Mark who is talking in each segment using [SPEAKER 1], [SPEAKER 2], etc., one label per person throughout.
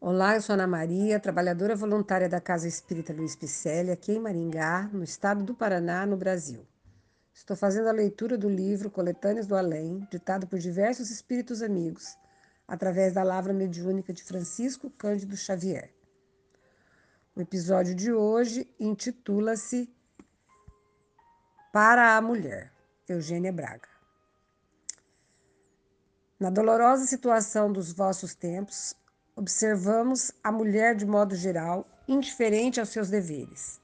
[SPEAKER 1] Olá, eu sou Ana Maria, trabalhadora voluntária da Casa Espírita Luiz Picelli, aqui em Maringá, no estado do Paraná, no Brasil. Estou fazendo a leitura do livro Coletâneas do Além, ditado por diversos espíritos amigos, através da Lavra Mediúnica de Francisco Cândido Xavier. O episódio de hoje intitula-se Para a Mulher, Eugênia Braga. Na dolorosa situação dos vossos tempos, observamos a mulher de modo geral indiferente aos seus deveres.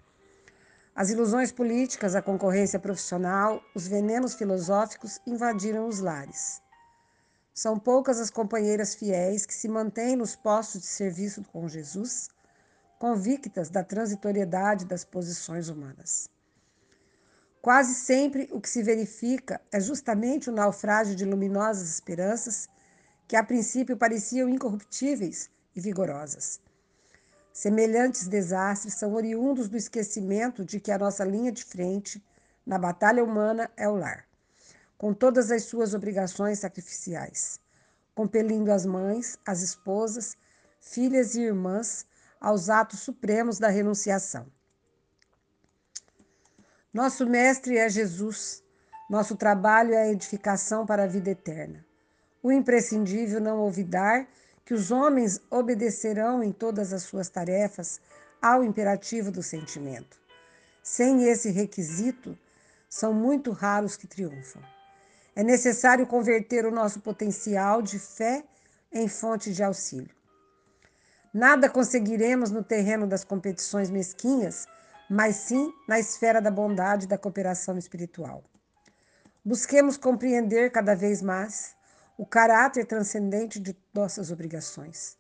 [SPEAKER 1] As ilusões políticas, a concorrência profissional, os venenos filosóficos invadiram os lares. São poucas as companheiras fiéis que se mantêm nos postos de serviço com Jesus, convictas da transitoriedade das posições humanas. Quase sempre o que se verifica é justamente o naufrágio de luminosas esperanças que a princípio pareciam incorruptíveis e vigorosas. Semelhantes desastres são oriundos do esquecimento de que a nossa linha de frente na batalha humana é o lar, com todas as suas obrigações sacrificiais, compelindo as mães, as esposas, filhas e irmãs aos atos supremos da renunciação. Nosso mestre é Jesus, nosso trabalho é a edificação para a vida eterna. O imprescindível não olvidar que os homens obedecerão em todas as suas tarefas ao imperativo do sentimento. Sem esse requisito, são muito raros que triunfam. É necessário converter o nosso potencial de fé em fonte de auxílio. Nada conseguiremos no terreno das competições mesquinhas, mas sim na esfera da bondade e da cooperação espiritual. Busquemos compreender cada vez mais o caráter transcendente de nossas obrigações.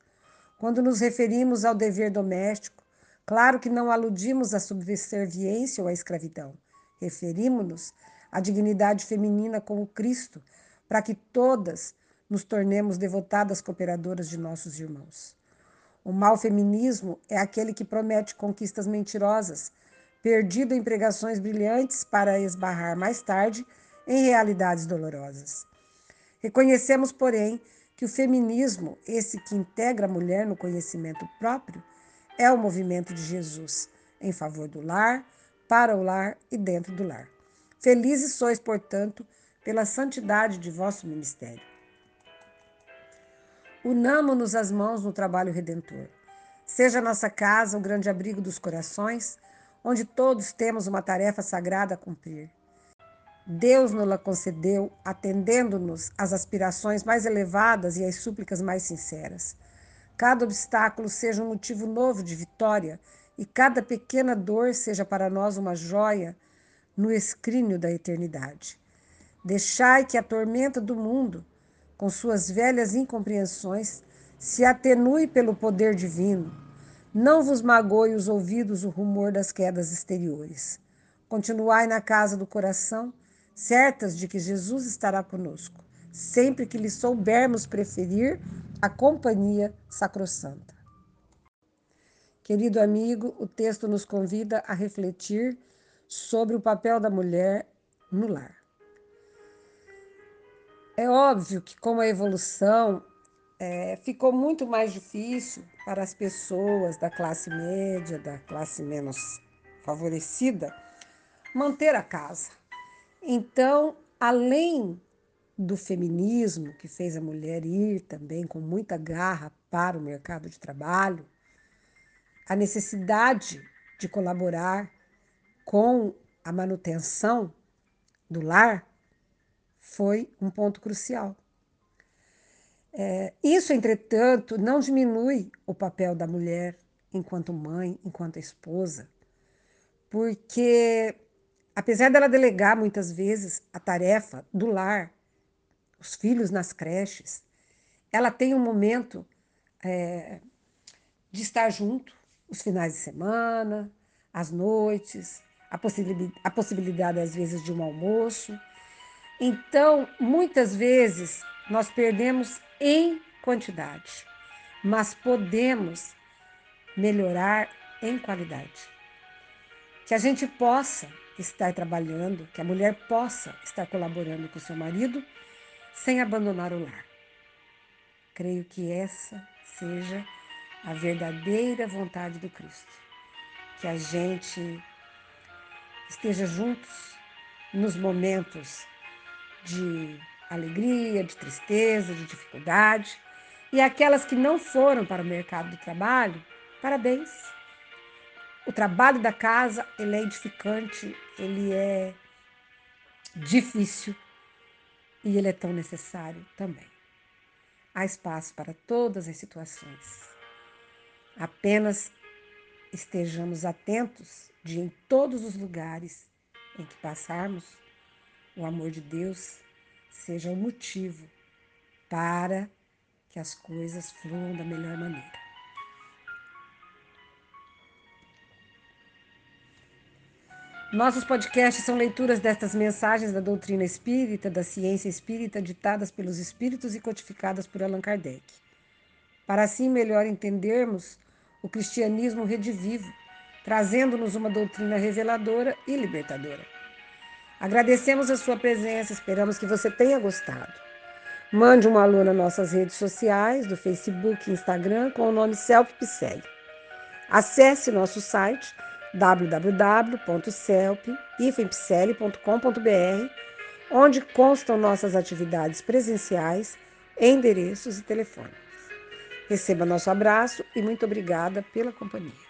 [SPEAKER 1] Quando nos referimos ao dever doméstico, claro que não aludimos à subserviência ou à escravidão. Referimos-nos à dignidade feminina como Cristo, para que todas nos tornemos devotadas cooperadoras de nossos irmãos. O mal feminismo é aquele que promete conquistas mentirosas, perdido em pregações brilhantes para esbarrar mais tarde em realidades dolorosas. Reconhecemos, porém, que o feminismo, esse que integra a mulher no conhecimento próprio, é o movimento de Jesus em favor do lar, para o lar e dentro do lar. Felizes sois, portanto, pela santidade de vosso ministério. Unamo-nos as mãos no trabalho redentor. Seja nossa casa o grande abrigo dos corações, onde todos temos uma tarefa sagrada a cumprir. Deus nos concedeu, atendendo-nos às aspirações mais elevadas e às súplicas mais sinceras. Cada obstáculo seja um motivo novo de vitória e cada pequena dor seja para nós uma joia no escrínio da eternidade. Deixai que a tormenta do mundo, com suas velhas incompreensões, se atenue pelo poder divino. Não vos magoe os ouvidos o rumor das quedas exteriores. Continuai na casa do coração certas de que Jesus estará conosco, sempre que lhe soubermos preferir a companhia sacrossanta. Querido amigo, o texto nos convida a refletir sobre o papel da mulher no lar. É óbvio que, com a evolução, é, ficou muito mais difícil para as pessoas da classe média, da classe menos favorecida, manter a casa então, além do feminismo, que fez a mulher ir também com muita garra para o mercado de trabalho, a necessidade de colaborar com a manutenção do lar foi um ponto crucial. É, isso, entretanto, não diminui o papel da mulher enquanto mãe, enquanto esposa, porque apesar dela delegar muitas vezes a tarefa do lar, os filhos nas creches, ela tem um momento é, de estar junto, os finais de semana, as noites, a possibilidade, a possibilidade às vezes de um almoço. Então, muitas vezes nós perdemos em quantidade, mas podemos melhorar em qualidade. Que a gente possa estar trabalhando, que a mulher possa estar colaborando com seu marido sem abandonar o lar. Creio que essa seja a verdadeira vontade do Cristo. Que a gente esteja juntos nos momentos de alegria, de tristeza, de dificuldade. E aquelas que não foram para o mercado do trabalho, parabéns. O trabalho da casa, ele é edificante, ele é difícil e ele é tão necessário também. Há espaço para todas as situações. Apenas estejamos atentos de em todos os lugares em que passarmos, o amor de Deus seja o motivo para que as coisas fluam da melhor maneira. Nossos podcasts são leituras destas mensagens da doutrina espírita, da ciência espírita, ditadas pelos espíritos e codificadas por Allan Kardec. Para assim melhor entendermos o cristianismo redivivo, trazendo-nos uma doutrina reveladora e libertadora. Agradecemos a sua presença, esperamos que você tenha gostado. Mande um alô nas nossas redes sociais, do Facebook e Instagram, com o nome Self Acesse nosso site www.celp-ifempicele.com.br, onde constam nossas atividades presenciais, endereços e telefones. Receba nosso abraço e muito obrigada pela companhia.